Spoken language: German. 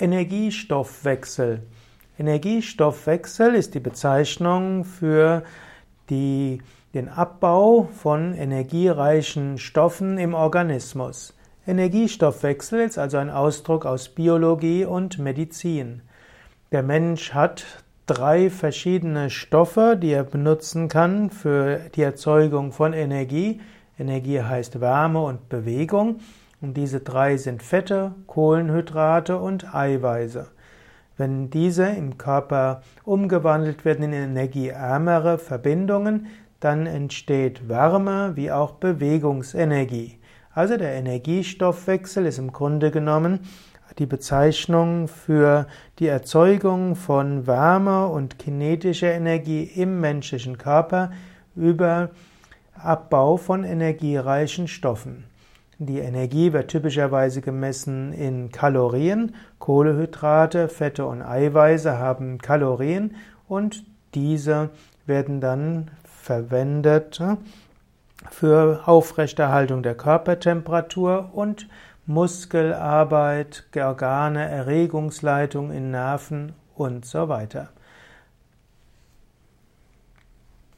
Energiestoffwechsel. Energiestoffwechsel ist die Bezeichnung für die, den Abbau von energiereichen Stoffen im Organismus. Energiestoffwechsel ist also ein Ausdruck aus Biologie und Medizin. Der Mensch hat drei verschiedene Stoffe, die er benutzen kann für die Erzeugung von Energie. Energie heißt Wärme und Bewegung. Und diese drei sind Fette, Kohlenhydrate und Eiweiße. Wenn diese im Körper umgewandelt werden in energieärmere Verbindungen, dann entsteht Wärme wie auch Bewegungsenergie. Also der Energiestoffwechsel ist im Grunde genommen die Bezeichnung für die Erzeugung von Wärme und kinetischer Energie im menschlichen Körper über Abbau von energiereichen Stoffen. Die Energie wird typischerweise gemessen in Kalorien. Kohlehydrate, Fette und Eiweiße haben Kalorien und diese werden dann verwendet für Aufrechterhaltung der Körpertemperatur und Muskelarbeit, Organe, Erregungsleitung in Nerven und so weiter.